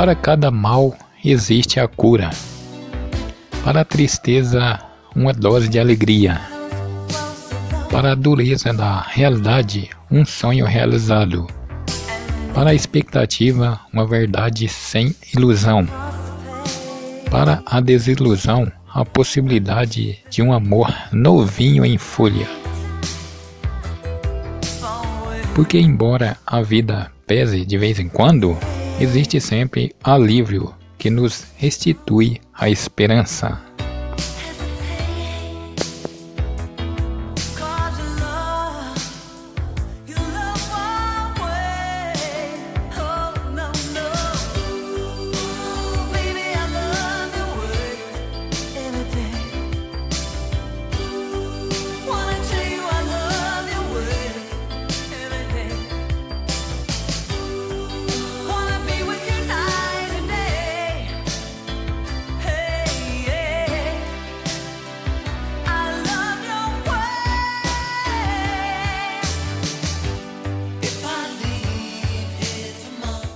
Para cada mal existe a cura. Para a tristeza, uma dose de alegria. Para a dureza da realidade, um sonho realizado. Para a expectativa, uma verdade sem ilusão. Para a desilusão, a possibilidade de um amor novinho em folha. Porque, embora a vida pese de vez em quando, existe sempre alívio que nos restitui a esperança.